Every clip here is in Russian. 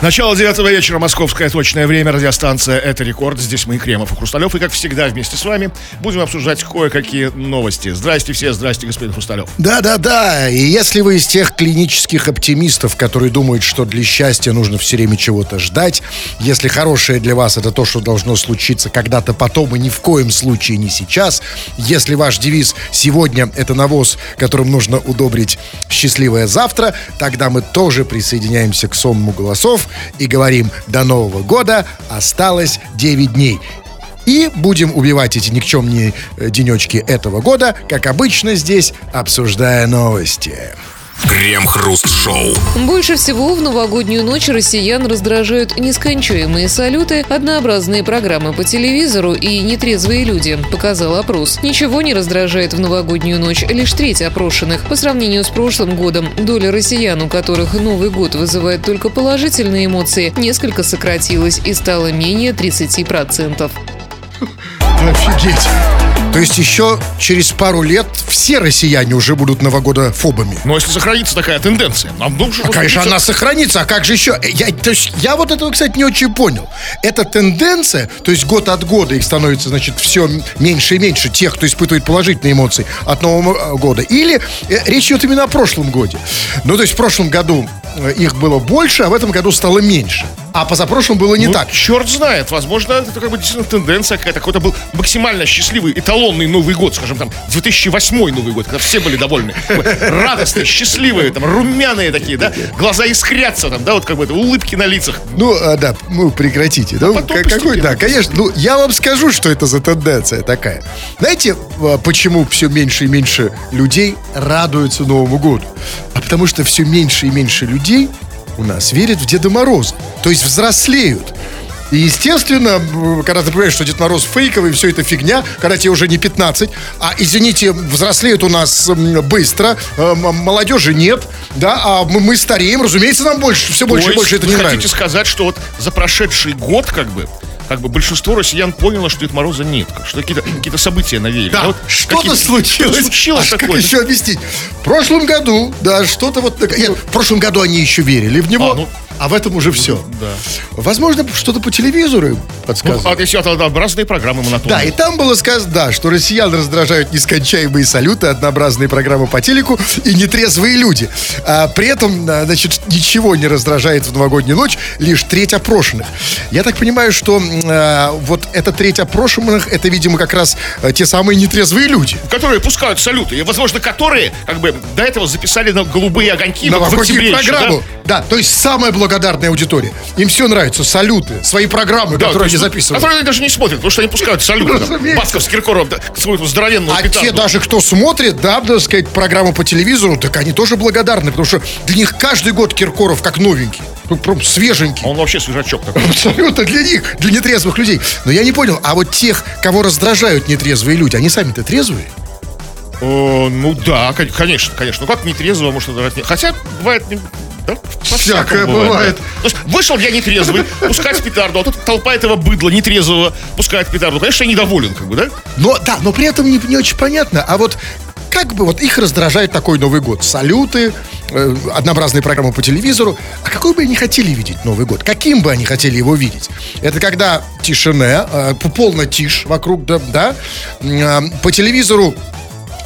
Начало девятого вечера, московское точное время, радиостанция «Это рекорд». Здесь мы, Кремов и Хрусталев, и, как всегда, вместе с вами будем обсуждать кое-какие новости. Здрасте все, здрасте, господин Хрусталев. Да-да-да, и если вы из тех клинических оптимистов, которые думают, что для счастья нужно все время чего-то ждать, если хорошее для вас это то, что должно случиться когда-то потом и ни в коем случае не сейчас, если ваш девиз «Сегодня это навоз, которым нужно удобрить счастливое завтра», тогда мы тоже присоединяемся к сонму голосов и говорим «До Нового года осталось 9 дней». И будем убивать эти никчемные э, денечки этого года, как обычно здесь, обсуждая новости. Крем-хруст-шоу. Больше всего в новогоднюю ночь россиян раздражают нескончаемые салюты, однообразные программы по телевизору и нетрезвые люди, показал опрос. Ничего не раздражает в новогоднюю ночь лишь треть опрошенных. По сравнению с прошлым годом, доля россиян, у которых Новый год вызывает только положительные эмоции, несколько сократилась и стала менее 30%. Офигеть. То есть еще через пару лет все россияне уже будут новогодофобами. Но если сохранится такая тенденция, нам нужно... А, конечно, она сохранится, а как же еще? Я, то есть, я вот этого, кстати, не очень понял. Эта тенденция, то есть год от года их становится, значит, все меньше и меньше тех, кто испытывает положительные эмоции от Нового года. Или э, речь идет именно о прошлом годе. Ну, то есть в прошлом году э, их было больше, а в этом году стало меньше. А позапрошлом было не ну, так. Черт знает, возможно, это как бы действительно тенденция какая-то. Какой-то был максимально счастливый, эталонный Новый год, скажем там, 2008 Новый год, когда все были довольны. Радостные, счастливые, там, румяные такие, да? Глаза искрятся там, да, вот как бы это, улыбки на лицах. Ну, а, да, ну, прекратите. А Ну, как- какой, да, конечно. Ну, я вам скажу, что это за тенденция такая. Знаете, а, почему все меньше и меньше людей радуются Новому году? А потому что все меньше и меньше людей у нас верят в Деда Мороза. То есть взрослеют. И, естественно, когда ты понимаешь, что Дед Мороз фейковый, все это фигня, когда тебе уже не 15, а, извините, взрослеют у нас быстро, э, молодежи нет, да, а мы, мы стареем, разумеется, нам больше, все больше То и больше это не вы нравится. хотите сказать, что вот за прошедший год, как бы, как бы большинство россиян поняло, что Дед Мороза нет, как- что какие-то какие совытия навеяли. Да, вот что-то случилось. что-то случилось А как такое. еще объяснить? В прошлом году, да, что-то вот такое. Нет, в прошлом году они еще верили в него, А, ну. а в этом уже все. Да. Возможно, что-то по телевизору Ну, подсказывают. а если это однообразные программы монотонные. Да, и там было сказано, да, что россиян раздражают нескончаемые салюты, однообразные программы по телеку и нетрезвые люди. А при этом, а, значит, ничего не раздражает в новогоднюю ночь, лишь треть опрошенных. Я так понимаю, что а, вот эта треть опрошенных, это, видимо, как раз а, те самые нетрезвые люди. которые пускают салюты, и, возможно, которые, как бы, до этого записали на голубые огоньки вот в новогоднюю октябре еще, программу. Да? то есть самая благодарная аудитория. Им все нравится, салюты, свои программы, Да, то которые они есть, записывают. Которые они даже не смотрят, потому что они пускают салюты. там. Басков с Киркоровым, да, свою здоровенную А петарду. те даже, кто смотрит, да, так сказать, программу по телевизору, так они тоже благодарны, потому что для них каждый год Киркоров как новенький. Ну, прям свеженький. Он вообще свежачок такой. Абсолютно для них, для нетрезвых людей. Но я не понял, а вот тех, кого раздражают нетрезвые люди, они сами-то трезвые? О, ну да, кон- конечно, конечно. Ну как нетрезво может не- Хотя бывает... не- да, Всякое бывает. да. То есть вышел я нетрезвый, пускать петарду, а тут толпа этого быдла нетрезвого пускает петарду. Конечно, я недоволен, как бы, да? Но, да, но при этом не, не очень понятно. А вот как бы вот их раздражает такой Новый год? Салюты, э, однообразные программы по телевизору. А какой бы они хотели видеть Новый год? Каким бы они хотели его видеть? Это когда тишине, э, полная тишь вокруг, да, да? Э, по телевизору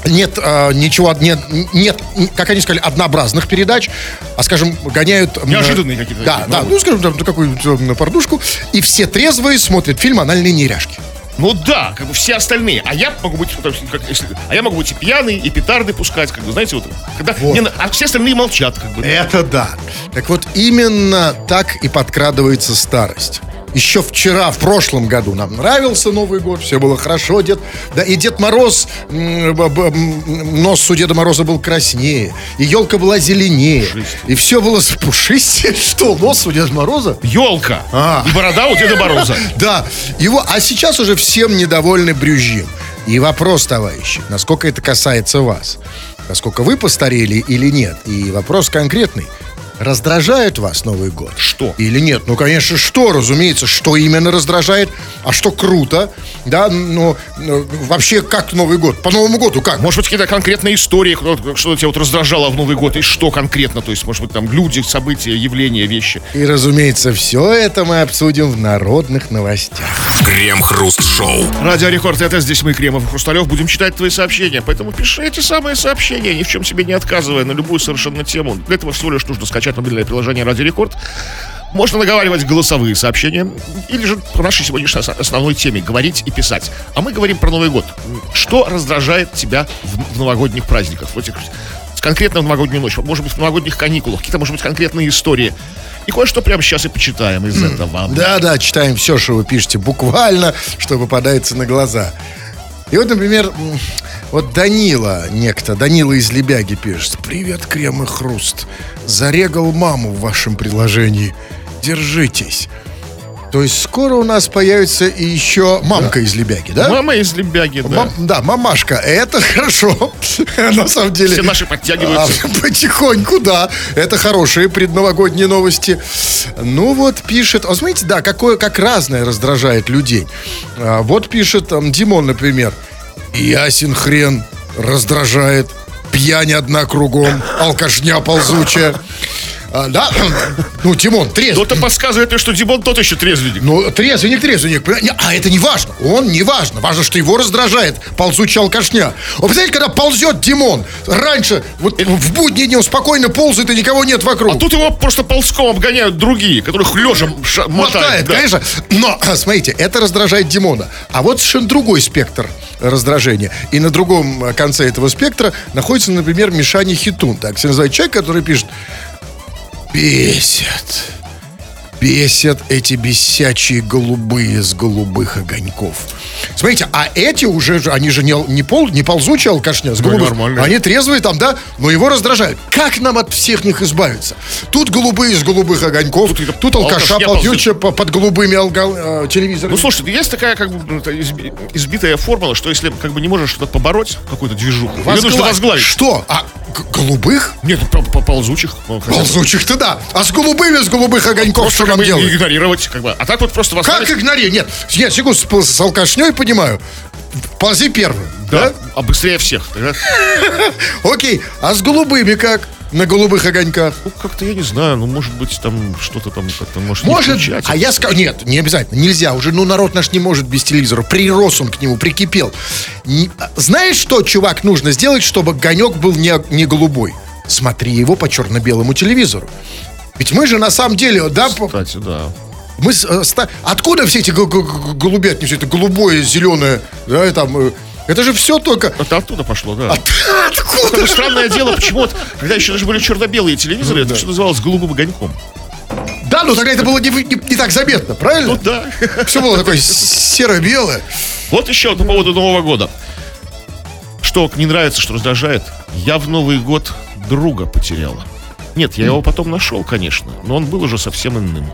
нет э, ничего, нет, нет, как они сказали, однообразных передач, а, скажем, гоняют... Неожиданные какие-то Да, такие, да, ну. ну, скажем, там, какую-то порнушку, и все трезвые смотрят фильм «Анальные неряшки». Ну да, как бы все остальные. А я могу быть, как, если- а я могу быть и пьяный, и петарды пускать, как бы, знаете, вот. Когда, Вот. не на- а все остальные молчат, как бы. Это да. Так вот, именно так и подкрадывается старость. Еще вчера, в прошлом году, нам нравился Новый год, все было хорошо, дед, да, и Дед Мороз, нос у Деда Мороза был краснее, и елка была зеленее, и все было с пушистее. Что, нос у Деда Мороза? Елка А. и борода у Деда Мороза. Да, его, а сейчас уже всем недовольны брюзжим. И вопрос, товарищи, насколько это касается вас? Насколько вы постарели или нет? И вопрос конкретный. Раздражает вас Новый год? Что? Или нет? Ну, конечно, что, разумеется, что именно раздражает? а что круто, да, ну, ну, вообще как Новый год, по Новому году как? Может быть, какие-то конкретные истории, что тебя вот раздражало в Новый год, и что конкретно, то есть, может быть, там люди, события, явления, вещи. И, разумеется, все это мы обсудим в народных новостях. Крем-хруст-шоу. Радио Рекорд, это здесь мы, Кремов и Хрусталев, будем читать твои сообщения, поэтому пиши эти самые сообщения, ни в чем себе не отказывая, на любую совершенно тему. Для этого всего лишь нужно скачать мобильное приложение Радио Рекорд. Можно наговаривать голосовые сообщения или же по нашей сегодняшней ос- основной теме говорить и писать. А мы говорим про Новый год. Что раздражает тебя в, в новогодних праздниках? В этих, конкретно в новогоднюю ночь, может быть, в новогодних каникулах, какие-то, может быть, конкретные истории. И кое-что прямо сейчас и почитаем из этого. Да-да, читаем все, что вы пишете, буквально, что попадается на глаза. И вот, например, вот Данила, некто, Данила из Лебяги пишет. Привет, крем и хруст. Зарегал маму в вашем приложении. Держитесь. То есть скоро у нас появится и еще мамка из Лебяги, да? Мама из Лебяги, да. Мам- да, мамашка, это хорошо. На самом деле. Все наши подтягиваются. А, потихоньку, да. Это хорошие предновогодние новости. Ну вот пишет, а смотрите, да, какое, как разное раздражает людей. А, вот пишет там Димон, например. Ясен хрен раздражает. Пьянь одна кругом, алкашня ползучая. А, да, ну, Димон, трезв. Кто-то подсказывает мне, что Димон тот еще трезвенник. Ну, трезвенник, трезвенник. А это не важно. Он не важно. Важно, что его раздражает ползучая алкашня. Вы представляете, когда ползет Димон, раньше, вот в будние дни он спокойно ползает, и никого нет вокруг. А тут его просто ползком обгоняют другие, которых лежа ша- мотают. Мотает, да. конечно. Но, смотрите, это раздражает Димона. А вот совершенно другой спектр раздражения. И на другом э, конце этого спектра находится, например, Мишани Хитун. Так себя называет человек, который пишет Бесит. Бесят эти бесячие голубые с голубых огоньков. Смотрите, а эти уже, же- они же не, не, пол, не ползучие алкашня с Ну, голубых. нормально. Они трезвые там, да, но его раздражают. Как нам от всех них избавиться? Тут голубые с голубых огоньков, тут, какая-то алкаша алкашня ползучая по- под голубыми алга- э, телевизорами. Ну, слушай, есть такая как бы ну, избитая формула, что если как бы не можешь что-то побороть, какую-то движуху, ее нужно возглавить. Что? А голубых? Нет, ну, по, по ползучих. ну. Ползучих-то да. А с голубыми, с голубых огоньков что как нам бы делать? игнорировать, как бы. А так вот просто Как возглавить. игнорировать? Нет, нет, секунду, с, с алкашней понимаю. Ползи первым. Да, Да? а быстрее всех. да? Окей. А с голубыми как? На голубых огоньках. Ну, как-то я не знаю, ну, может быть, там что-то там как-то может, Может, включать. а я скажу, нет, не обязательно, нельзя, уже, ну, народ наш не может без телевизора, прирос он к нему, прикипел. Не- а, знаешь, что, чувак, нужно сделать, чтобы огонек был не, не голубой? Смотри его по черно-белому телевизору. Ведь мы же на самом деле, да, Кстати, да. мы э, откуда все эти голубятни, все это голубое, зеленое, да, и там, э, это же все только... Это оттуда пошло, да. Откуда? Такое странное дело, почему вот, когда еще даже были черно-белые телевизоры, это все называлось голубым огоньком. Да, ну тогда это было не, не- не так заметно, правильно? Ну да. Все было такое серо-белое. Вот еще по поводу Нового года. Что не нравится, что раздражает? Я в Новый год друга потеряла. Нет, я его потом нашел, конечно, но он был уже совсем иным.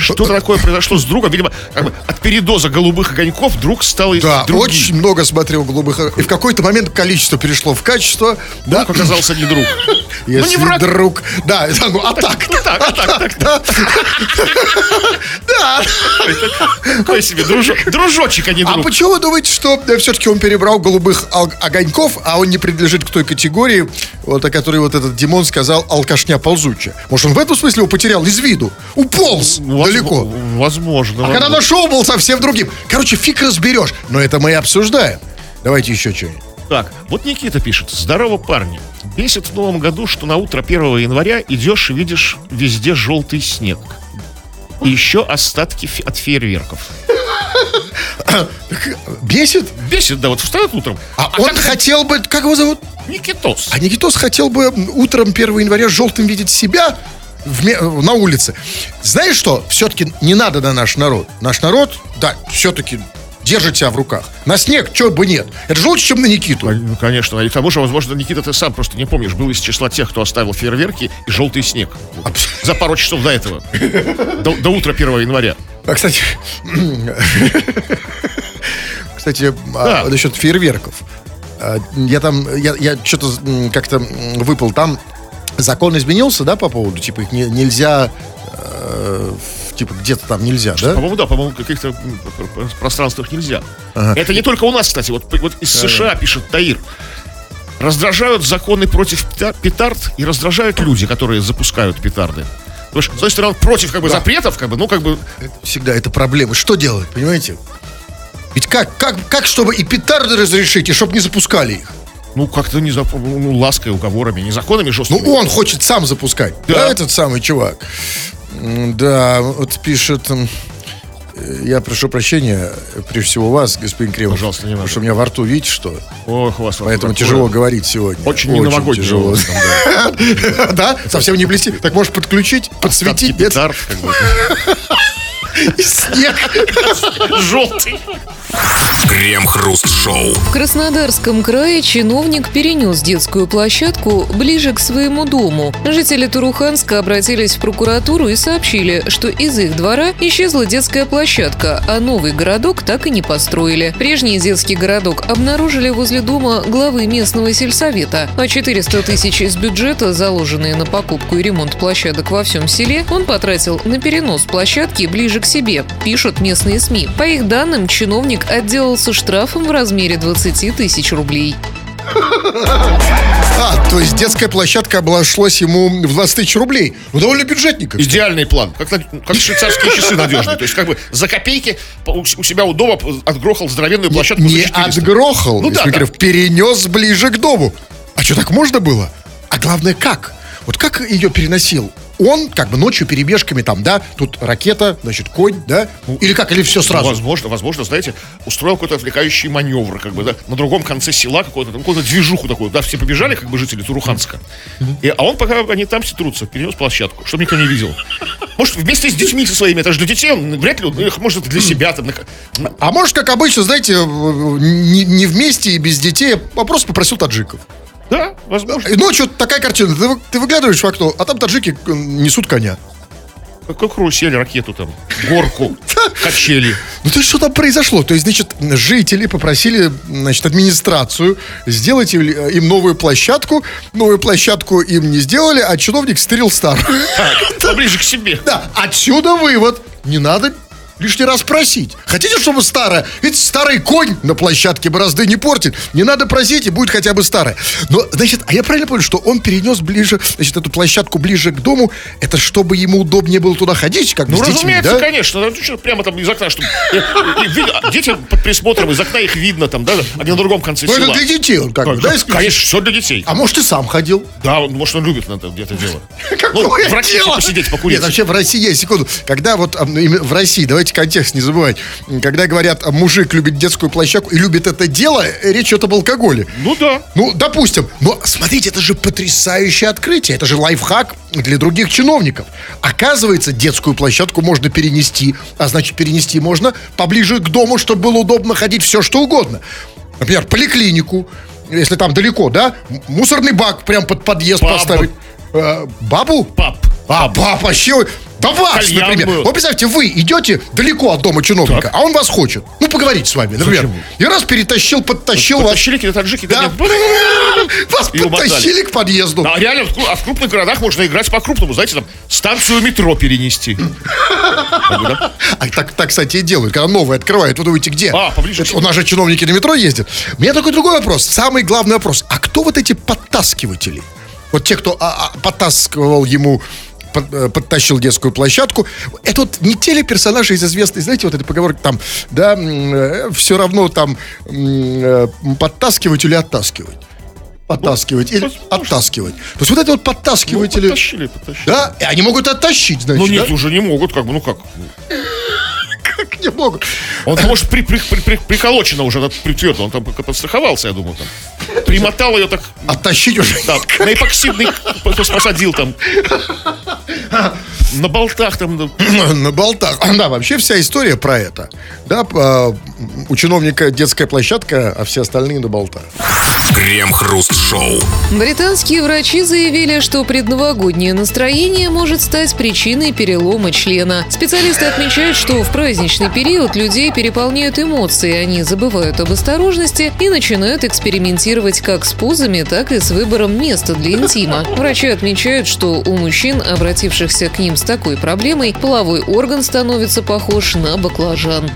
Что такое произошло с другом? Видимо, как бы от передоза голубых огоньков друг стал Да, другим. очень много смотрел голубых. И в какой-то момент количество перешло в качество. Да, Друг оказался не друг. если ну, не враг. друг. Да, ну, а так. Ну так, а так, так. Да. Такой себе дружок- дружочек, а не А друг. почему вы думаете, что все-таки он перебрал голубых огоньков, а он не принадлежит к той категории, вот о которой вот этот Димон сказал, алкашня ползучая? Может, он в этом смысле его потерял из виду? Уполз Возможно- далеко. Возможно. А когда возможно. нашел, был совсем другим. Короче, фиг разберешь. Но это мы и обсуждаем. Давайте еще что-нибудь. Так, вот Никита пишет. Здорово, парни. Бесит в новом году, что на утро 1 января идешь и видишь везде желтый снег. И еще остатки от фейерверков. Бесит? Бесит, да, вот встает утром. А, он хотел бы... Как его зовут? Никитос. А Никитос хотел бы утром 1 января желтым видеть себя в ме- на улице. Знаешь что? Все-таки не надо на наш народ. Наш народ, да, все-таки держит себя в руках. На снег, чего бы нет. Это же лучше, чем на Никиту. Ну, конечно. И к тому же, возможно, Никита, ты сам просто не помнишь, был из числа тех, кто оставил фейерверки и желтый снег. За пару часов до этого. До, до утра 1 января. А, кстати, кстати, а, насчет фейерверков. А, Я там, я, я что-то как-то выпал. Там закон изменился, да, по поводу, типа, их не- нельзя э, типа где-то там нельзя, да? По-моему, да, по-моему, в каких-то пространствах нельзя. Это не только у нас, кстати. Вот, вот из США пишет Таир. Раздражают законы против пета- петард и раздражают люди, которые запускают петарды. Потому что, с одной стороны, против как бы, запретов, как бы, ну, как бы, Всегда это проблема. Что делать, понимаете? Ведь как, как, как, чтобы и петарды разрешить, и чтобы не запускали их? Ну, как-то не зап- ну, лаской, уговорами, не законами Ну, жесткими. он хочет сам запускать. Да, Да. этот самый чувак. Да, вот пишет... э, Я прошу прощения, прежде всего вас, господин Кремов. Пожалуйста, не потому надо. что у меня во рту, видите, что? Ох, вас Поэтому такое. тяжело говорить сегодня. Очень не новогоднее тяжело. Да? Совсем не блестит. Так можешь подключить, подсветить? Петард, как бы. И снег. Желтый. Крем-хруст-шоу. В Краснодарском крае чиновник перенес детскую площадку ближе к своему дому. Жители Туруханска обратились в прокуратуру и сообщили, что из их двора исчезла детская площадка, а новый городок так и не построили. Прежний детский городок обнаружили возле дома главы местного сельсовета, а 400 тысяч из бюджета, заложенные на покупку и ремонт площадок во всем селе, он потратил на перенос площадки ближе к себе, пишут местные СМИ. По их данным, чиновник отделался штрафом в размере 20 тысяч рублей. А, то есть детская площадка обошлась ему в 20 тысяч рублей. Ну, довольно бюджетненько. Идеальный план. Как, как швейцарские часы надежные. То есть, как бы за копейки у себя у дома отгрохал здоровенную площадку не за 400. отгрохал, Ну да, да. Перенес ближе к дому. А что, так можно было? А главное, как? Вот как ее переносил? Он как бы ночью перебежками там, да, тут ракета, значит, конь, да? Или как, или все сразу? Возможно, возможно, знаете, устроил какой-то отвлекающий маневр, как бы, да, на другом конце села какой-то, там, какую-то движуху такую, да, все побежали, как бы, жители Туруханска. И, а он, пока они там все трутся, перенес площадку, чтобы никто не видел. Может, вместе с детьми со своими, это же для детей, он вряд ли, он, их, может, для себя там. А может, как обычно, знаете, не, не вместе и без детей, а просто попросил таджиков. Да, возможно. И ночью такая картина, ты, ты выглядываешь в окно, а там таджики э, несут коня. Какой карусель, ракету там, горку, качели. Ну то есть что там произошло? То есть, значит, жители попросили, значит, администрацию сделать им, им новую площадку. Новую площадку им не сделали, а чиновник стырил старую. Так, поближе к себе. Да, отсюда вывод. Не надо лишний раз просить. Хотите, чтобы старая? Ведь старый конь на площадке борозды не портит. Не надо просить, и будет хотя бы старая. Но, значит, а я правильно понял, что он перенес ближе, значит, эту площадку ближе к дому, это чтобы ему удобнее было туда ходить, как Ну, с детьми, разумеется, да? конечно. Ну, прямо там из окна, чтобы... э, э, Дети под присмотром, из окна их видно там, да, они на другом конце Ну, это села. для детей он как бы, да? Конечно, все для детей. А может, и сам ходил? Да, может, он любит это где-то дело. Какое Ну, дело? посидеть, покурить. Нет, вообще в России есть, секунду. Когда вот в России, давайте контекст не забывать, когда говорят, мужик любит детскую площадку и любит это дело, речь идет об алкоголе. Ну да. Ну, допустим. Но смотрите, это же потрясающее открытие. Это же лайфхак для других чиновников. Оказывается, детскую площадку можно перенести, а значит, перенести можно поближе к дому, чтобы было удобно ходить все, что угодно. Например, поликлинику, если там далеко, да? Мусорный бак прям под подъезд Паб. поставить. Э, бабу? Пап. А, пап, вообще... Да вас, Кальян например. был. Вот представьте, вы идете далеко от дома чиновника, а он вас хочет. Ну, поговорить с вами, например. Зачем? И раз перетащил, подтащил вас. Потащили какие-то таджики. Да. Вас И умотали. подтащили к подъезду. А реально, в кру- а в крупных городах можно играть по-крупному. Знаете, там станцию метро перенести. Да? А так, так, кстати, и делают. Когда новые открывают, вы думаете, где? А, поближе к Это себе. у нас же чиновники на метро ездят. У меня такой другой вопрос. Самый главный вопрос. А кто вот эти подтаскиватели? Вот те, кто а, а, подтаскивал ему под- э, подтащил детскую площадку. Это вот не те ли персонажи из известной, знаете, вот эта поговорка там, да, все равно там э, подтаскивать или оттаскивать. Подтаскивать или возможно. оттаскивать. То есть вот это вот Ну, подтаскиватели, Потащили, потащили. да, и они могут оттащить, значит, Ну нет, да? уже не могут, как бы, ну как. Как не могут. Он, может, при, при, при, при- приколочено уже, притвердо, он там как подстраховался, я думаю, там. Примотал ее так, Оттащить уже. да, на эпоксидный посадил там. На болтах там, на болтах. Да, вообще вся история про это. Да, п- у чиновника детская площадка, а все остальные на болтах. Крем-хруст-шоу. Британские врачи заявили, что предновогоднее настроение может стать причиной перелома члена. Специалисты отмечают, что в праздничный период людей переполняют эмоции, они забывают об осторожности и начинают экспериментировать как с позами, так и с выбором места для интима. Врачи отмечают, что у мужчин, обратившихся к ним с такой проблемой, половой орган становится похож на баклажан.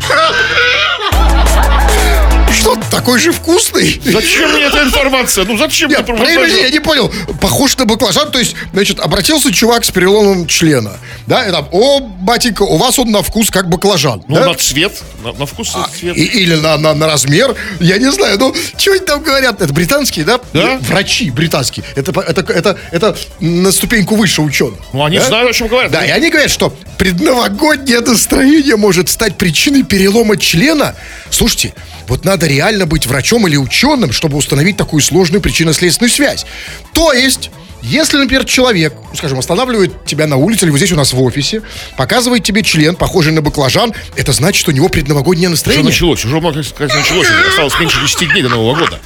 Что, такой же вкусный? Зачем мне эта информация? Ну зачем Нет, мне подожди, я не понял. Похож на баклажан, то есть, значит, обратился чувак с переломом члена. Да, и там, о, батенька, у вас он на вкус как баклажан. Ну, да? на цвет, на, на вкус и цвет. И- или на, на, на размер, я не знаю, ну, что они там говорят? Это британские, да? Да. Врачи британские. Это, это, это, это на ступеньку выше ученых. Ну, они Да? знают, о чем говорят. Да, и они говорят, что предновогоднее настроение может стать причиной перелома члена. Слушайте, вот надо реально быть врачом или ученым, чтобы установить такую сложную причинно-следственную связь. То есть... Если, например, человек, ну, скажем, останавливает тебя на улице или вот здесь у нас в офисе, показывает тебе член, похожий на баклажан, это значит, что у него предновогоднее Уже настроение. началось, уже, можно сказать, началось. Уже Осталось меньше 10 дней до Нового года.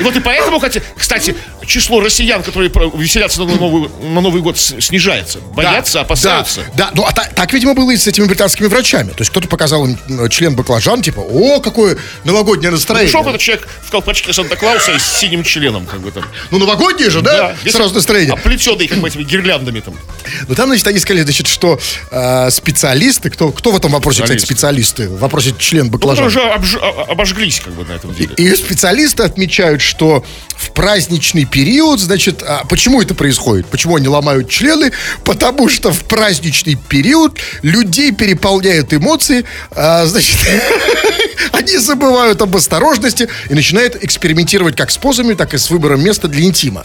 И вот и поэтому, кстати, кстати, число россиян, которые веселятся на Новый, на Новый год, снижается. Боятся, Да, опасаются. Да, да. ну а та- так, видимо, было и с этими британскими врачами. То есть кто-то показал им член баклажан, типа, о, какое новогоднее настроение. Пришел какой-то человек в колпачке Санта-Клауса и с синим членом, как бы там. Ну, новогоднее же, да? весь Сразу настроение. Оплетенный, как бы, этими гирляндами там. Ну, там, значит, они сказали, значит, что э, специалисты, кто, кто в этом вопросе, кстати, Специалисты. в вопросе член Ну, баклажан. которые уже обж- а- обожглись, как бы, на этом деле. И специалисты отмечают, что в праздничный период, значит, а почему это происходит? Почему они ломают члены? Потому что в праздничный период людей переполняют эмоции, а, значит, они забывают об осторожности и начинают экспериментировать как с позами, так и с выбором места для интима.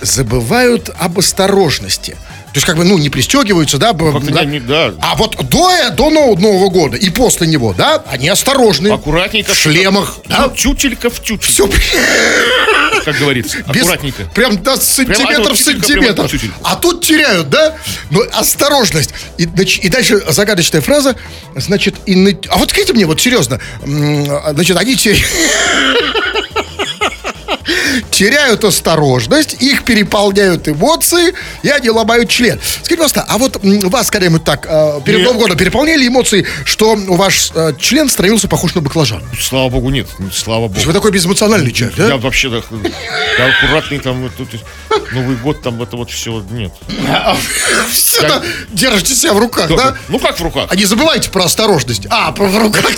Забывают об осторожности. То есть, как бы, ну, не пристегиваются, да? да? не- да. А вот до, до Нового, Нового года и после него, да, они осторожны. Аккуратненько. В шлемах. Да? Ну, Тютелька в тютельку, Все как говорится. без- Аккуратненько. Прям до сантиметров одну в тютельку, сантиметр. прям тютельку. А тут теряют, да? Ну, осторожность. И, и дальше загадочная фраза. Значит, и а вот скажите мне, вот серьезно. а, Значит, они теряют... теряют осторожность, их переполняют эмоции, и они ломают член. Скажите, пожалуйста, а вот вас когда-нибудь так э, перед Нет. Новым годом переполняли эмоции, что ваш э, член становился похож на баклажан? Слава богу, нет. Слава богу. вы такой безэмоциональный человек, да? Я вообще да, я аккуратный там тут Новый год там это вот все нет. Всё-то держите себя в руках, да? Ну как в руках? А не забывайте про осторожность. А, про в руках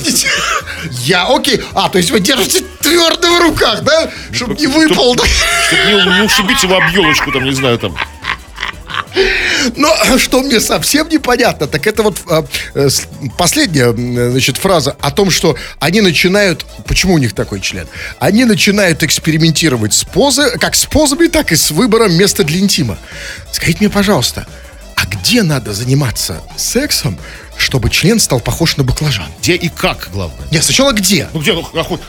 Я, окей. А, то есть вы держите твердо в руках, да? Чтобы не выпал. да? Чтобы не, не ушибить его об елочку, там, не знаю, там. Но что мне совсем непонятно, так это вот э, с- последняя, значит, фраза о том, что они начинают... Почему у них такой член? Они начинают экспериментировать с позы, как с позами, так и с выбором места для интима. Скажите мне, пожалуйста, а где надо заниматься сексом, чтобы член стал похож на баклажан? Где и как, главное. Нет, сначала где? Ну где, ну, охот-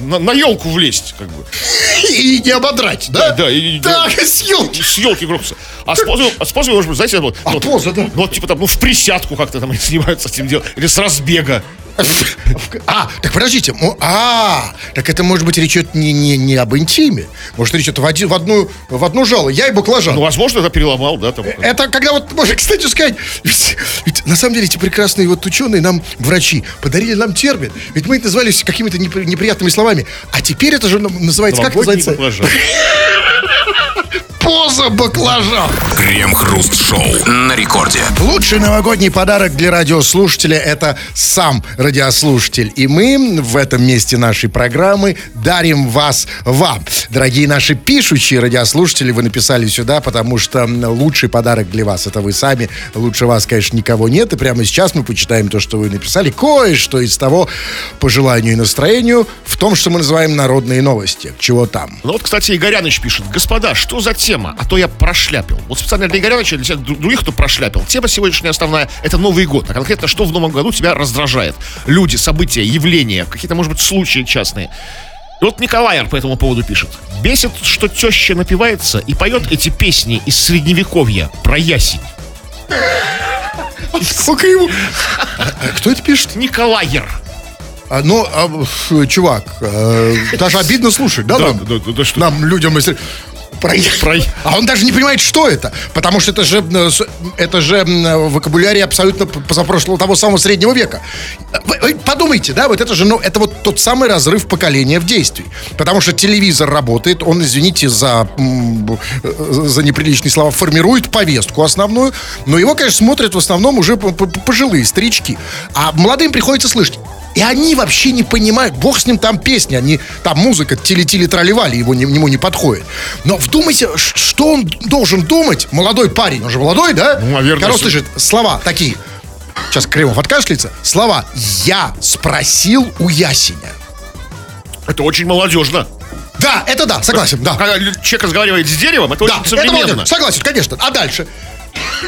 на, на елку влезть, как бы. И не ободрать, да? Да, да, и- Так, с елки. С елки гробся. А с позой, а с позой, может быть, знаете, вот, А вот, поза, да. ну, вот, типа там, ну, в присядку как-то там они занимаются этим делом. Или с разбега. А, так подождите, а, так это может быть речь идет не, не, не об интиме. Может речь идет в, один, в, одну, в одну жало. Я и баклажан. Ну, возможно, это переломал, да, там. Это когда вот, можно, кстати, сказать, ведь, ведь на самом деле эти прекрасные вот ученые, нам, врачи, подарили нам термин. Ведь мы это назвали какими-то непри- неприятными словами. А теперь это же называется, как называется? баклажан. Поза баклажан. Крем-хруст-шоу на рекорде. Лучший новогодний подарок для радиослушателя – это сам радиослушатель. И мы в этом месте нашей программы дарим вас вам. Дорогие наши пишущие радиослушатели, вы написали сюда, потому что лучший подарок для вас – это вы сами. Лучше вас, конечно, никого нет. И прямо сейчас мы почитаем то, что вы написали. Кое-что из того, по желанию и настроению, в том, что мы называем народные новости. Чего там? Ну вот, кстати, Игоряныч пишет. Господа, что за тема? А то я прошляпил. Вот специально для Игоряныча, для всех дру- других, кто прошляпил. Тема сегодняшняя основная – это Новый год. А конкретно, что в Новом году тебя раздражает? Люди, события, явления, какие-то, может быть, случаи частные. И вот Николаер по этому поводу пишет. Бесит, что теща напивается и поет эти песни из средневековья про ясень. Сколько ему? А, а Кто это пишет? Николаер. А, ну, а, чувак, э, даже обидно слушать, да, Да, нам? да, да, да что? Нам, людям, если... Про... Про- А он даже не понимает, что это. Потому что это же, э, это же м, вокабулярий абсолютно позапрошлого того самого среднего века. Вы- вы подумайте, да, вот это же, ну, это вот тот самый разрыв поколения в действии. Потому что телевизор работает, он, извините за, э, за неприличные слова, формирует повестку основную, но его, конечно, смотрят в основном уже пожилые старички. А молодым приходится слышать. И они вообще не понимают, бог с ним там песни, они, там музыка, тили-тили траливали, его не, ему не подходит. Но вдумайся, ш- что он должен думать, молодой парень, он же молодой, да? Ну, наверное, Когда слышит слова такие, сейчас Кремов откашляется, слова «я спросил у ясеня». Это очень молодежно. Да, это да, согласен, да. Когда человек разговаривает с деревом, это Да, очень это современно. молодец, согласен, конечно. А дальше?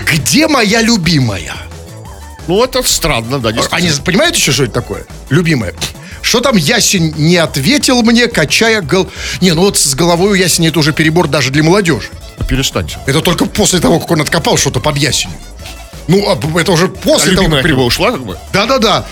Где моя любимая? Ну, это странно, да. Они понимают еще, что это такое? Любимая. Что там ясень не ответил мне, качая гол... Не, ну вот с головой у ясеня это уже перебор даже для молодежи. Перестаньте. Это только после того, как он откопал что-то под ясенью. Ну, а это уже А после того, любимая как... бы ушла, как бы? Да-да-да.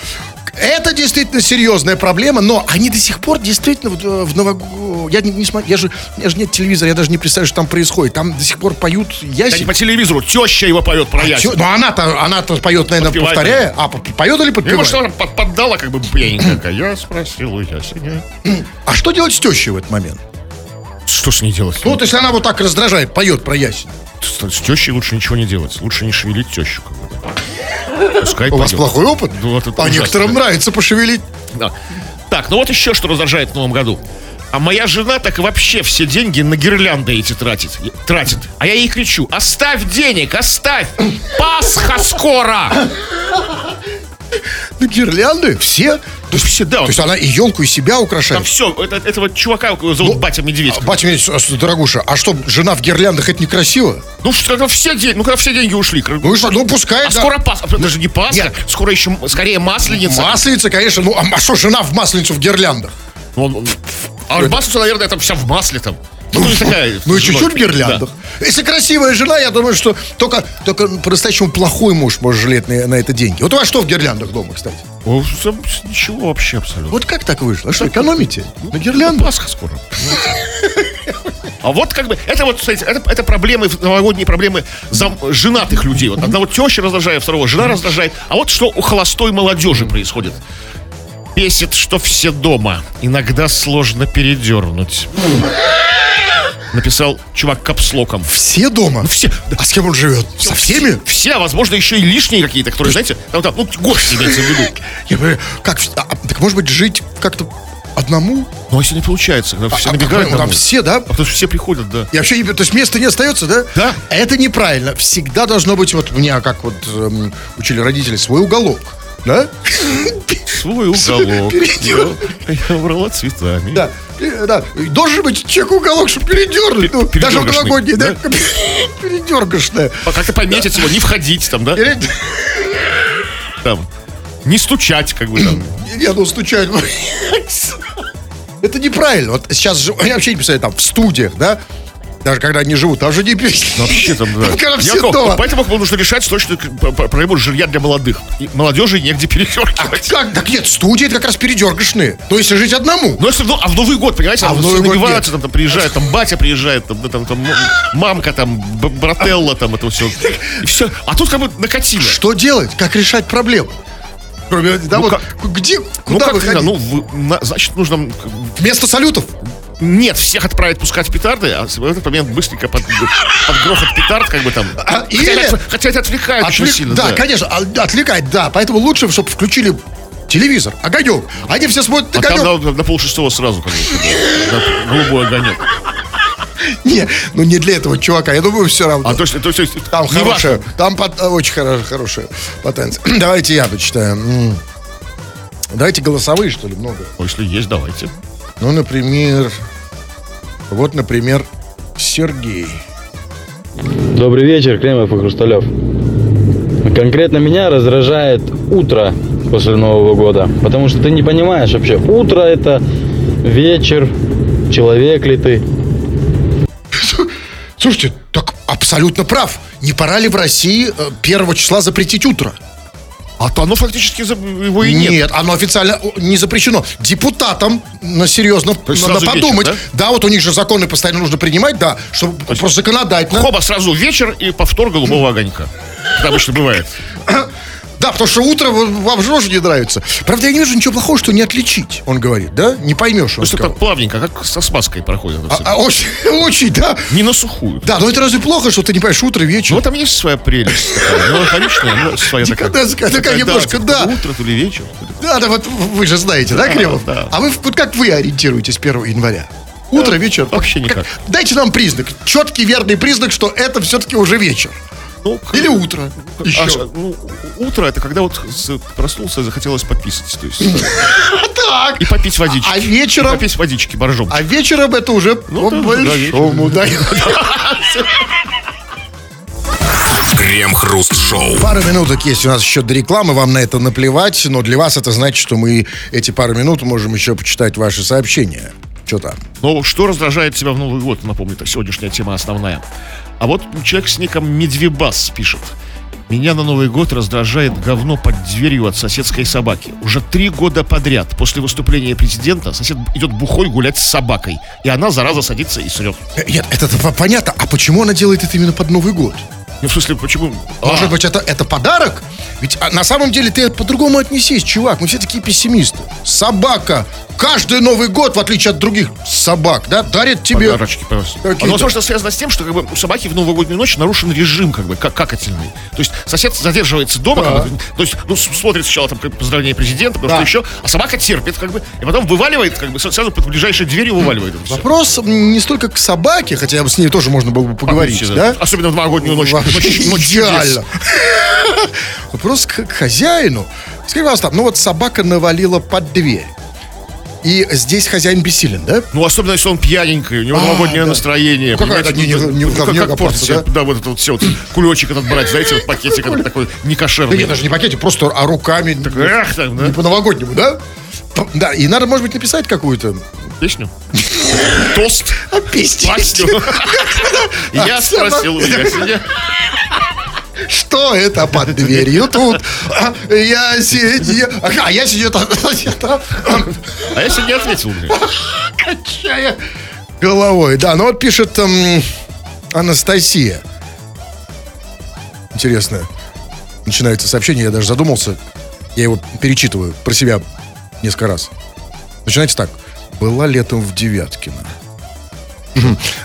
Это действительно серьезная проблема, но они до сих пор действительно э, в новогоднюю... Я не, не смотрю, я же, меня же нет телевизора, я даже не представляю, что там происходит. Там до сих пор поют Да не ясень. по телевизору, теща его поет про ясень. Чё- Ну, она-то, она-то поет, наверное, Подпевает, повторяя. А, п- поет или Ну, подпевает? может, она под- поддала как бы пьяненькая. такая. Я спросил у ясеня. А что делать с тещей в этот момент? Что с ней делать? Ну, вот если она вот так раздражает, поет про ясень. С, тещей лучше ничего не делать. Лучше не шевелить тещу. Пускай У вас поет. плохой опыт? Ну, вот а ужасно, некоторым да. нравится пошевелить. Да. Так, ну вот еще что раздражает в новом году. А моя жена так вообще все деньги на гирлянды эти тратит. Тратит. А я ей кричу, оставь денег, оставь! Пасха скоро! На гирлянды все. То есть, все, да, то есть она и елку, и себя Там украшает. все, это, этого чувака, зовут Ну, Батя Медведь. А, Батя Медведь, а, дорогуша, а что, жена в гирляндах, это некрасиво? Ну что, это все деньги, ну когда все деньги ушли. Ну что, ну пускай, а да. скоро Пасха, даже не Нет. скоро еще, скорее Масленица. Масленица, конечно, ну а, а что жена в масленицу в гирляндах? Он- он- а Масленица, наверное, там вся в масле там. Ну, не такая. Ну и чуть-чуть в гирляндах. Если красивая жена, я думаю, что только, только по-настоящему плохой муж может жалеть на, на это деньги. Вот у вас что в гирляндах дома, кстати? Да. О, Ничего вообще абсолютно. Вот как так вышло? Что, экономите? На гирляндах? Пасха скоро. А вот как бы, это вот, кстати, это, это проблемы, новогодние проблемы зам- женатых людей. Вот одного теща раздражает, второго жена раздражает. А вот что у холостой молодежи происходит. Бесит, что все дома. Иногда сложно передернуть. Написал чувак капслоком. Все дома? Все, А с кем он живет? Со всеми? Все, а возможно, еще и лишние какие-то, которые, знаете, там, там, ну, гость имеется в виду. Я говорю, как, а, а, так может быть жить как-то одному? Но если не получается, когда все А, набегают ну, там все, да? А потому что все приходят, да. И вообще, то есть места не остается, да? Да. Это неправильно. Всегда должно быть, вот меня, как вот эм, учили родители, свой уголок. Да? Свой уголок. Я, я убрала цветами. Да. Да. Должен быть человек уголок, чтобы передернуть. Ну, даже в новогодний, да? да? Передергошная. А Как-то пометить его, не входить там, да? Перед- Там. Не стучать, как бы там. Не, ну стучать. Это неправильно. Вот сейчас же, я вообще не представляю, там, в студиях, да? Даже когда они живут, там же не пи- Ну, Вообще там, да. Все Яков, дома. Поэтому нужно решать срочно п- проблему жилья для молодых. И молодежи негде передергивать. Как? Так нет, студии это как раз передергошные. То есть жить одному. Ну, если, но- а в Новый год, понимаете, А там в Новый год там, там приезжает, там батя приезжает, там, да, там, там мамка, там, брателла, там, это все. И все. А тут как бы накатило. Что делать? Как решать проблему? Кроме, да, Ну, вот, как- где, Ну, куда как, выходить? ну, в- на- значит, нужно Вместо салютов? Нет, всех отправить пускать петарды, а в этот момент быстренько под, под грохот петард, как бы там. А, хотя, или- это, хотя это отвлекает очень Отвлек- сильно. да, конечно, а- отвлекать, да. Поэтому лучше, чтобы включили телевизор, огонек. Они все смотрят на А там огонек. на, на полшестого сразу, на голубой огонек. Не, ну не для этого чувака, я думаю, все равно. А то есть, то есть Там хорошая, там пот- очень хоро- хорошая потенция. Давайте я почитаю. Давайте голосовые, что ли, много. Если есть, давайте. Ну, например, вот, например, Сергей. Добрый вечер, Кремов и Хрусталев. Конкретно меня раздражает утро после Нового года, потому что ты не понимаешь вообще, утро это вечер, человек ли ты. Слушайте, так абсолютно прав. Не пора ли в России э, первого числа запретить утро? А то оно фактически его и нет. Нет, оно официально не запрещено. Депутатам, на серьезно, надо подумать. вечер, да? вот у них же законы постоянно нужно принимать, да, чтобы просто законодательно. Хоба, сразу вечер и повтор голубого огонька. Это обычно бывает. Да, потому что утро вам же тоже не нравится. Правда, я не вижу ничего плохого, что не отличить, он говорит, да? Не поймешь, Просто сказал. так плавненько, как со смазкой проходит. всё. А, очень, очень, да. Не на сухую. Да, но это разве плохо, что ты не понимаешь утро, вечер? Ну, там есть своя прелесть. такая, Меланхоличная, но своя такая. Такая немножко, да. Утро, то ли вечер. Да, да, вот вы же знаете, да, Кремов? да. А вы вот как вы ориентируетесь 1 января? Утро, вечер? вообще никак. Дайте нам признак, четкий, верный признак, что это все-таки уже вечер. Ну, к- Или утро. Еще. А, ну, утро это когда вот проснулся и захотелось пописать. То есть, Так. и попить водички. А вечером? И попить водички боржом. А вечером это уже Ну, по большому. Крем-хруст-шоу. Пару минуток есть у нас еще до рекламы, вам на это наплевать, но для вас это значит, что мы эти пару минут можем еще почитать ваши сообщения. Что там? Но что раздражает тебя в Новый год, напомню, это сегодняшняя тема основная. А вот человек с ником Медвебас пишет. Меня на Новый год раздражает говно под дверью от соседской собаки. Уже три года подряд после выступления президента сосед идет бухой гулять с собакой. И она, зараза, садится и срет. Э, Нет, это по- понятно. А почему она делает это именно под Новый год? Ну, в смысле, почему? Может А, быть, это, это подарок? Ведь а, на самом деле ты по-другому отнесись, чувак. Мы все такие пессимисты. Собака. Каждый Новый год, в отличие от других собак, да, дарит тебе... Подарочки, пожалуйста. Оно, возможно, связано с тем, что как бы, у собаки в новогоднюю ночь нарушен режим, как бы, как, какательный. То есть сосед задерживается дома, Да. как бы, то есть, ну, смотрит сначала там как поздравление президента, потому Да. что еще, а собака терпит, как бы, и потом вываливает, как бы, сразу под ближайшей дверью вываливает. Вопрос не столько к собаке, хотя с ней тоже можно было бы поговорить, да? Особенно в новогоднюю ночь. Идеально. Вопрос к, к хозяину. Скажи, пожалуйста, ну вот собака навалила под дверь. И здесь хозяин бессилен, да? Ну, особенно если он пьяненький, у него А, новогоднее да. настроение. Ну, понимаете, не- не- не- ну, как, не как портить, да? да? вот этот вот все, вот, кулечек этот брать, знаете, вот пакетик этот такой Да некошерный. нет, даже не пакете, просто а руками. Эх, так, да? Не по-новогоднему, да? Да, и надо, может быть, написать какую-то Песню? Тост? а, песню. Я А, спросил у меня. Что это под дверью тут? А, Я сидел... Ага, я сидел там, там, А я сегодня ответил, блин. качая головой. Да, ну вот пишет м, Анастасия. Интересно. Начинается сообщение, я даже задумался. Я его перечитываю про себя несколько раз. Начинается так. Была летом в Девяткино.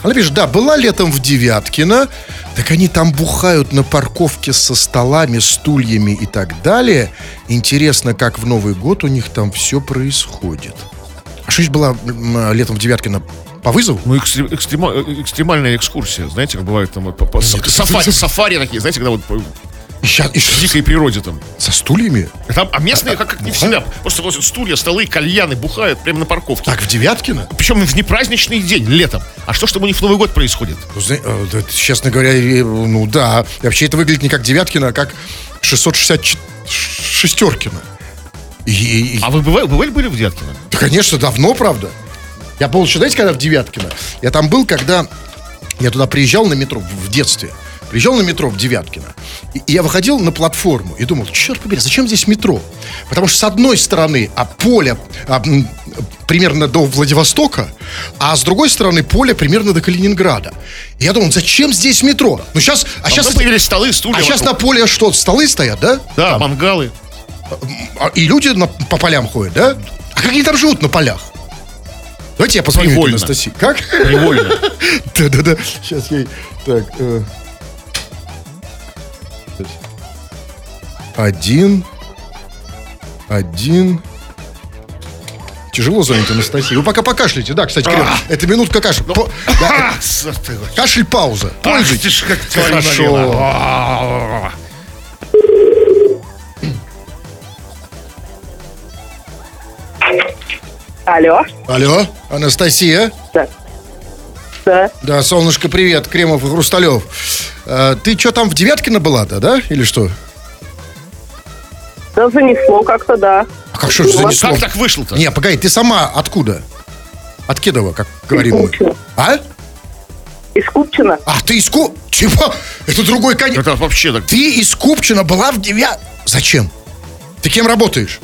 Она пишет, да, была летом в Девяткино, так они там бухают на парковке со столами, стульями и так далее. Интересно, как в Новый год у них там все происходит. А что была м, летом в Девяткино по вызову? Ну, экстрем- экстрема- э, экстремальная экскурсия, знаете, как бывает там, по- по- Нет, сафари, это- сафари такие, знаете, когда вот щас- и в дикой природе там. со стульями? Там, а местные, как, как не всегда, просто носят стулья, столы, кальяны, бухают прямо на парковке. Так, в Девяткино? Причем в непраздничный день, летом. А что там у них в Новый год происходит? Ну, э, честно говоря, и, ну да. И вообще это выглядит не как Девяткино, а как 666-еркино. И, и- и- А вы бывали, бывали были в Дяткино? Да, конечно, давно, правда. Я был еще, знаете, когда в Девяткино? Я там был, когда я туда приезжал на метро в детстве. Приезжал на метро в Девяткино. И, я выходил на платформу и думал, черт побери, зачем здесь метро? Потому что с одной стороны а поле а, примерно до Владивостока, а с другой стороны поле примерно до Калининграда. И я думал, зачем здесь метро? Ну сейчас, а сейчас, Там появились столы, стулья. а сейчас на поле что, столы стоят, да? Да, мангалы. А, И люди на- по полям ходят, да? А как они там живут на полях? Давайте я позвоню Привольно. Анастасии. Как? Невольно. Да-да-да. Сейчас ей... Так. Один. Один. Тяжело звонить Анастасии. Вы пока покашляйте. Да, кстати, Кирилл, это минутка кашля. По- да, А, вот. Кашель пауза. Пользуйтесь. как Хорошо. А, Алло. Алло, Анастасия. Да. Да. Да, солнышко, привет, Кремов и Хрусталев. Э, ты что там в Девяткино была-то, да? Или что? Да занесло как-то, да. А как что ж занесло? Как так вышло-то? Не, погоди, ты сама откуда? От Кедова, как говорим мы. А? Из Купчино. А, ты из Куп... Чего? Это другой конец. Это вообще так. Ты из Купчино была в Девят... Зачем? Ты кем работаешь?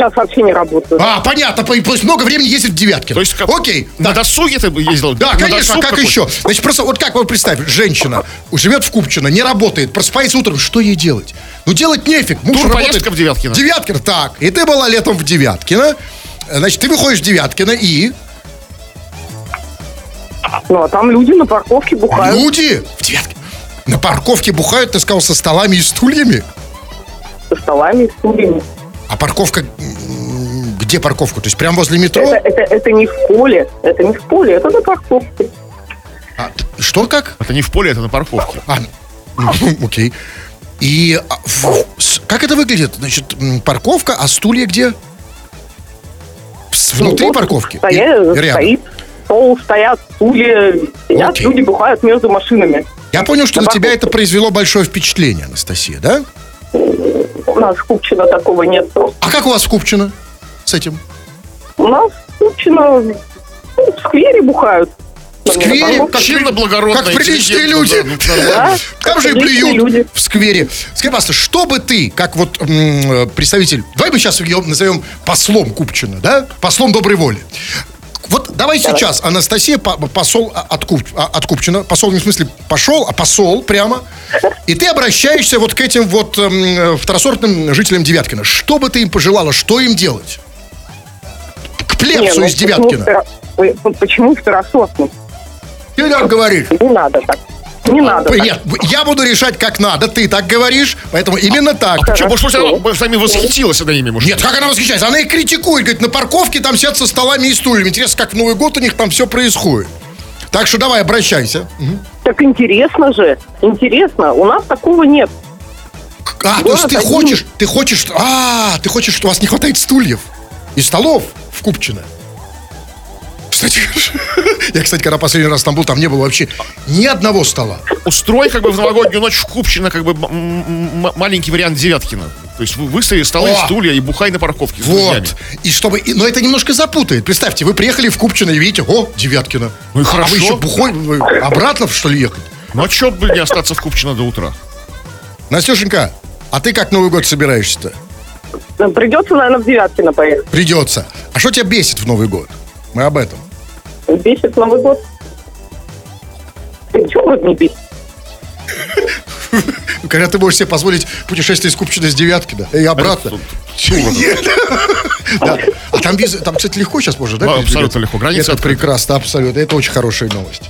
Сейчас вообще не работаю. А, понятно, по- то есть много времени ездит в Девяткино. То есть как- Окей. На досуге ты ездил? Да, На конечно, а как какой-то? еще? Значит, просто вот как вот представь, женщина живет в Купчино, не работает, просыпается утром, что ей делать? Ну, делать нефиг. Муж Тур работает. поездка в Девяткино. Девяткино, так. И ты была летом в Девяткино. Значит, ты выходишь в Девяткино и... Ну, а там люди на парковке бухают. Люди в Девяткино. На парковке бухают, ты сказал, со столами и стульями. Со столами и стульями. А парковка... Где парковка? То есть прямо возле метро? Это, это, это не в поле. Это не в поле, это на парковке. А, что как? Это не в поле, это на парковке. А, ну, окей. И а, как это выглядит? Значит, парковка, а стулья где? Внутри Ну, вот парковки? Стоя, И- стоит стол, стоят стулья, сидят, Окей. люди бухают между машинами. Я понял, что На на тебя это произвело большое впечатление, Анастасия, да? У нас в Купчино такого нет. А как у вас в Купчино с этим? У нас в Купчино ну, в сквере бухают. В сквере? Как благородно, Как приличные люди. да, ну, Там же и плюют люди. в сквере. Скажи, пожалуйста, что бы ты, как вот представитель, давай мы сейчас ее назовем послом Купчина, да? Послом доброй воли. Вот давай сейчас, Анастасия, по- посол а, от, Куп- а, от Купчина, посол не в смысле пошел, а посол прямо, и ты обращаешься вот к этим вот эм, второсортным жителям Девяткина. Что бы ты им пожелала, что им делать? К Не, плебсу ну, из Девяткина. второ- Почему второсортный? Ты так говоришь. Не надо так. Не надо так. Нет, я буду решать как надо, ты так говоришь, поэтому именно так. Че, может, Хорошо. она может, нами восхитилась она ими, может? Нет, как она восхищается? Она их критикует, говорит, на парковке там сидят со столами и стульями. Интересно, как в Новый год у них там все происходит. Так что давай, обращайся. Так интересно же. Интересно. У нас такого нет. А, то есть ты один. хочешь, ты хочешь, а, ты хочешь, что у вас не хватает стульев и столов в Купчино. Кстати, я, кстати, когда последний раз там был, там не было вообще ни одного стола. Устрой как бы в новогоднюю ночь в Купчино как бы маленький вариант Девяткина. То есть вы выставили столы, О! стулья и бухай на парковке. Вот. И чтобы, и- но это немножко запутает. Представьте, вы приехали в Купчино и видите, о, Девяткино. Ну и А вы хорошо. еще бухой, вы обратно, что ли, ехать? Ну а чё бы не остаться в Купчино до утра? Настюшенька, а ты как Новый год собираешься-то? Придется, наверное, в Девяткино поехать. Придется. А что тебя бесит в Новый год? Мы об этом. Бесит Новый год. Ты чего вот не бесит? Когда ты можешь себе позволить путешествие из Купчино с девятки, да, и обратно. Да. А там, без, там, кстати, легко сейчас можно, да? Передвигаться? абсолютно легко. Границы Это прекрасно, абсолютно. Это очень хорошая новость.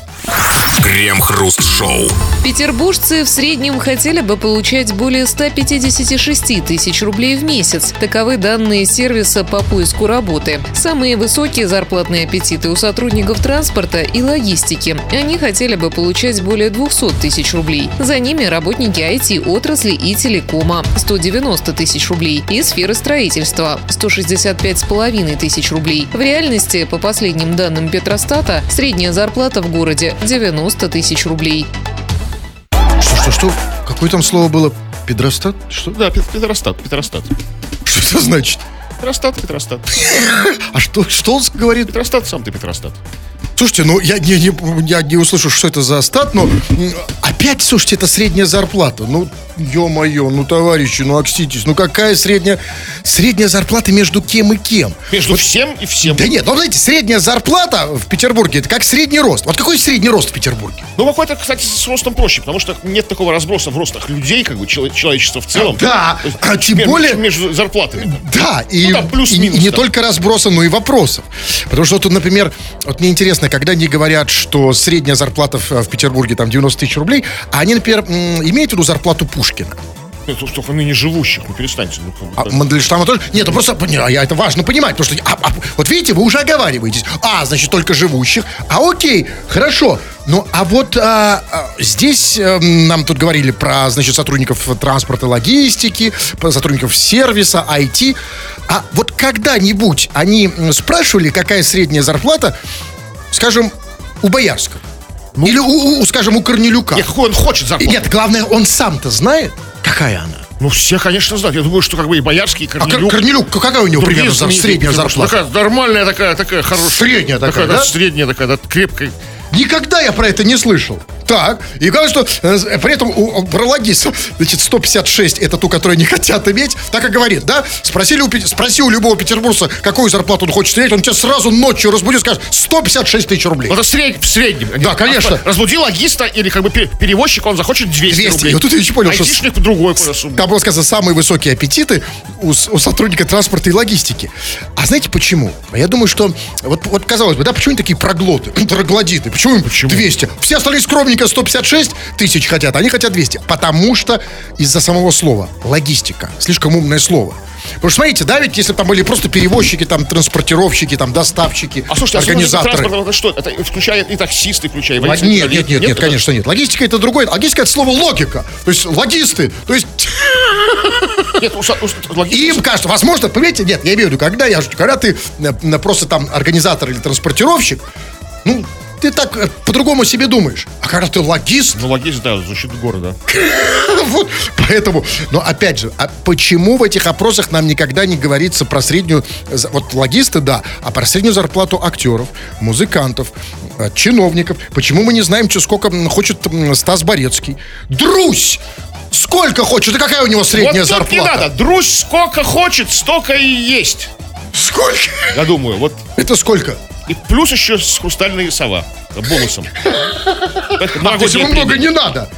Крем-хруст-шоу. Петербуржцы в среднем хотели бы получать более 156 тысяч рублей в месяц. Таковы данные сервиса по поиску работы. Самые высокие зарплатные аппетиты у сотрудников транспорта и логистики. Они хотели бы получать более 200 тысяч рублей. За ними работники IT-отрасли и телекома – 190 тысяч рублей. И сферы строительства – 165,5 тысяч рублей. В реальности, по последним данным Петростата, средняя зарплата в городе – 90 тысяч рублей. Что, что, что? Какое там слово было? Педростат? Что? Да, Пет- Петростат, Петростат. Что это значит? Петростат, Петростат. А что, что он говорит? Петростат, сам ты Петростат. Слушайте, ну я не, не, я не услышу, что это за стат, но опять, слушайте, это средняя зарплата. Ну, ё-моё, ну, товарищи, ну, окситесь, ну, какая средняя... Средняя зарплата между кем и кем? Между всем и всем. Да нет, ну, знаете, средняя зарплата в Петербурге, это как средний рост. Вот какой средний рост в Петербурге? Ну, какой-то, кстати, с ростом проще, потому что нет такого разброса в ростах людей, как бы чело- человечества в целом. Да, есть а тем между- более- Между зарплатами. Да, и, Ну, там и- плюс-минус, и не да. только разброса, но и вопросов. Потому что, вот, например, вот мне интересно, когда они говорят, что средняя зарплата в, Петербурге там 90 тысяч рублей, а они, например, имеют в виду зарплату Пушкина. Ну, то, что ныне живущих, ну, перестаньте. Ну, А да. Мандельштама тоже? Нет, ну просто, не, а я- это важно понимать, потому что, а- а, вот видите, вы уже оговариваетесь. А, значит, только живущих. А окей, хорошо. Ну, а вот а, а, здесь э, нам тут говорили про, значит, сотрудников транспорта, логистики, сотрудников сервиса, IT. А вот когда-нибудь они спрашивали, какая средняя зарплата, скажем, у Боярского? Или, у, у, скажем, у Корнелюка? Нет, он хочет зарплату? Нет, главное, он сам-то знает, какая она. Ну, все, конечно, знают. Я думаю, что как бы и Боярский, и А Кор- Корнелюк. Корнелюк, какая у него примерно знаменитые средняя зарплата? Такая нормальная, такая, такая хорошая. Средняя такая, да? Средняя такая, да, крепкая. Никогда я про это не слышал. Так, и главное, что э, при этом у, у про логистов, значит, 156 это ту, которую не хотят иметь, так и говорит, да? Спросили у, спроси у любого петербуржца, какую зарплату он хочет иметь, он тебя сразу ночью разбудит, скажет, 156 тысяч рублей. Это сред- в среднем. Да, конечно. Разбуди логиста или как бы пе- перевозчик, он захочет 200, 200. рублей. И вот тут я еще понял, что с- Айтишник другой понял сумму. Там было сказано, самые высокие аппетиты у, у сотрудника транспорта и логистики. А знаете почему? А Я думаю, что, вот, вот казалось бы, да, почему они такие проглоты, троглодиты? Почему им 200? Все остальные скромненько 156 тысяч хотят, а они хотят 200. Потому что из-за самого слова. Логистика. Слишком умное слово. Потому что, смотрите, да, ведь если бы там были просто перевозчики, там, транспортировщики, там, доставщики, А слушайте, а организаторы. транспорт, это что? Это включает и таксисты, включая Лог- Нет, нет, нет, нет, это- конечно, нет. Логистика это другое. Логистика это слово логика. То есть логисты. То есть Нет, у, со- у- логистики- им кажется, возможно, понимаете, нет, я имею в виду, когда, я, когда ты э, просто там организатор или транспортировщик, ну, ты так э, по-другому себе думаешь. А когда ты логист, Ну, логист, да, защита города. вот, поэтому, но опять же, а почему в этих опросах нам никогда не говорится про среднюю, вот логисты, да, а про среднюю зарплату актеров, музыкантов, э, чиновников? Почему мы не знаем, что сколько хочет Стас Борецкий? Друсь! Сколько хочет? И какая у него средняя вот зарплата? не надо. Друзь сколько хочет, столько и есть. Сколько? Я думаю, вот. Это сколько? И плюс еще с хрустальной сова. Бонусом. Это А почему много не надо?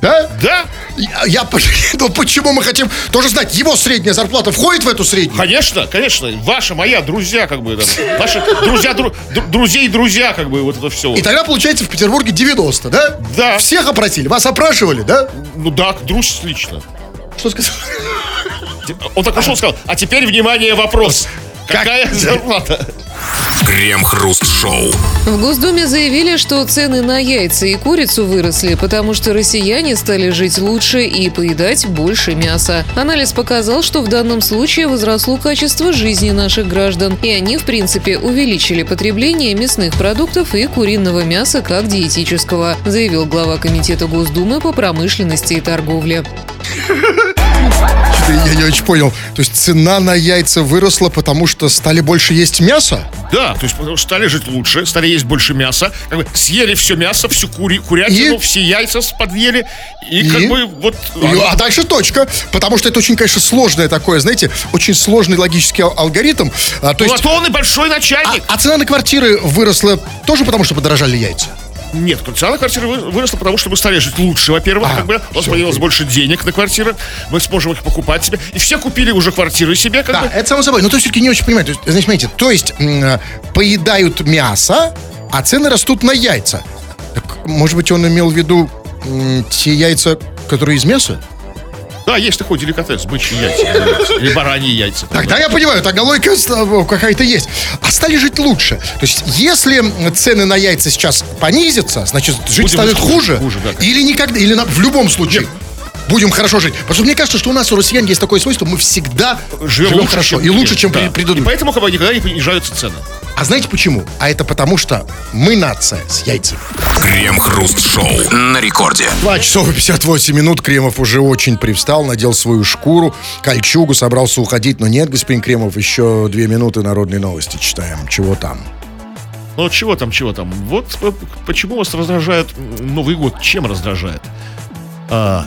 Да? Да, Я, я ну, почему мы хотим тоже знать, его средняя зарплата входит в эту среднюю? конечно, конечно. Ваша, моя, друзья, как бы. там, Наши друзья, дру- дру- друзей, друзья, как бы, вот это все. И тогда получается в Петербурге 90, да? Да. Всех опросили, вас опрашивали, да? Ну да, друзь лично. Что сказал? Он так пошел и сказал, а теперь, внимание, вопрос. Какая зарплата? Крем-хруст-шоу. В Госдуме заявили, что цены на яйца и курицу выросли, потому что россияне стали жить лучше и поедать больше мяса. Анализ показал, что в данном случае возросло качество жизни наших граждан, и они, в принципе, увеличили потребление мясных продуктов и куриного мяса как диетического, заявил глава Комитета Госдумы по промышленности и торговле. Я не очень понял. То есть цена на яйца выросла, потому что стали больше есть мяса? Да, то есть потому что стали жить лучше, стали есть больше мяса, как бы съели все мясо, всю кури, курятину, И? все яйца подъели, и, И? как бы вот... И- а дальше точка. Потому что это очень, конечно, сложное такое, знаете, очень сложный логический ал- алгоритм. А, то Ну, а есть, то он и большой а, начальник. а цена на квартиры выросла тоже потому, что подорожали яйца? Нет, цена на квартиры вы- выросла, потому что мы стали жить лучше, во-первых, А, как бы, у нас появилось больше денег на квартиры, мы сможем их покупать себе, и все купили уже квартиры себе, как Да, бы. это само собой. Но то все-таки не очень понимаю. То есть, значит, смотрите, то есть э, поедают мясо, а цены растут на яйца. Так, может быть, он имел в виду те яйца, которые из мяса? Да, есть такой деликатес, бычьи яйца, или бараньи яйца. Тогда я понимаю, тогда логика ста- какая-то есть. А стали жить лучше. То есть, если цены на яйца сейчас понизятся, значит, жить станет хуже. или никогда, или в любом случае. Будем хорошо жить. Потому что мне кажется, что у нас, у россиян, есть такое свойство, мы всегда живем, хорошо. И лучше, чем да. предыдущие. И поэтому как бы, никогда не понижаются цены. А знаете почему? А это потому, что мы нация с яйцами. Крем-хруст-шоу на рекорде. 2 часов и 58 минут. Кремов уже очень привстал, надел свою шкуру, кольчугу, собрался уходить. Но нет, господин Кремов, еще две минуты народной новости читаем. Чего там? Ну чего там, чего там? Вот э, почему вас раздражает Новый год? Чем раздражает? А,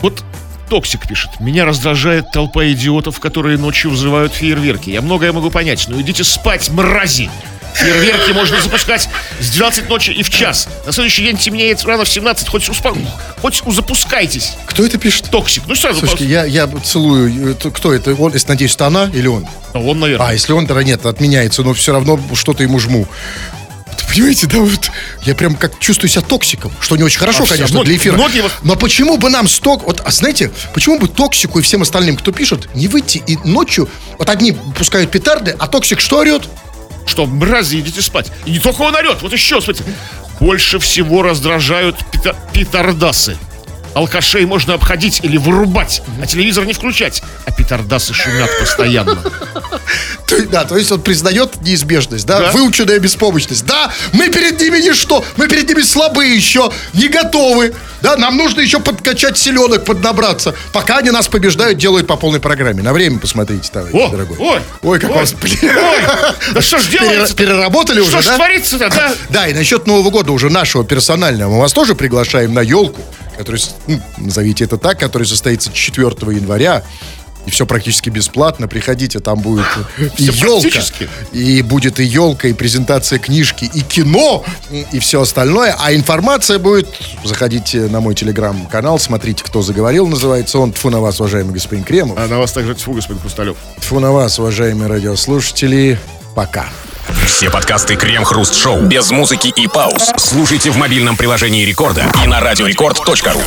вот Токсик пишет. Меня раздражает толпа идиотов, которые ночью взрывают фейерверки. Я многое могу понять, но идите спать, мрази! Фейерверки можно запускать с 12 ночи и в час. На следующий день темнеет рано в 17, хоть, успа... хоть запускайтесь. Кто это пишет? Токсик. Ну сразу Слушайте, я, я целую. Это Кто это? Он, если надеюсь, это она или он? просто- Он, наверное. А, если он, тогда нет, отменяется, но все равно что-то ему жму. Понимаете, да, вот я прям как чувствую себя токсиком, что не очень хорошо, А все, конечно, многие- для эфира. многие Но почему бы нам сток, вот, а знаете, почему бы токсику и всем остальным, кто пишет, не выйти и ночью, вот одни пускают петарды, а токсик что орет? Что, мрази, идите спать. И не только он орет, вот еще, смотрите. Больше всего раздражают петардасы. Алкашей можно обходить или вырубать, а телевизор не включать. А петардасы шумят постоянно. То- Да, то есть он признает неизбежность, да? Да. Выученная беспомощность. Да, мы перед ними ничто, мы перед ними слабые еще, не готовы. Да, нам нужно еще подкачать селенок, поднабраться. Пока они нас побеждают, делают по полной программе. На время посмотрите, товарищ О, дорогой. ой, Ой, как ой, вас... Ой, да что ж делается Переработали Что уже, ж да? творится-то, да? Да, и насчет Нового года уже нашего персонального. Мы вас тоже приглашаем на елку, который, ну, назовите это так, который состоится 4 января. И все практически бесплатно. Приходите, там будет и елка. И будет и елка, и презентация книжки, и кино, и все остальное. А информация будет... Заходите на мой телеграм-канал, смотрите, кто заговорил, называется он. Тфу на вас, уважаемый господин Кремов. А на вас также тьфу, господин Хрусталев. Тфу на вас, уважаемые радиослушатели. Пока. Все подкасты Крем-Хруст Шоу без музыки и пауз слушайте в мобильном приложении Рекорда и на радиорекорд.ру.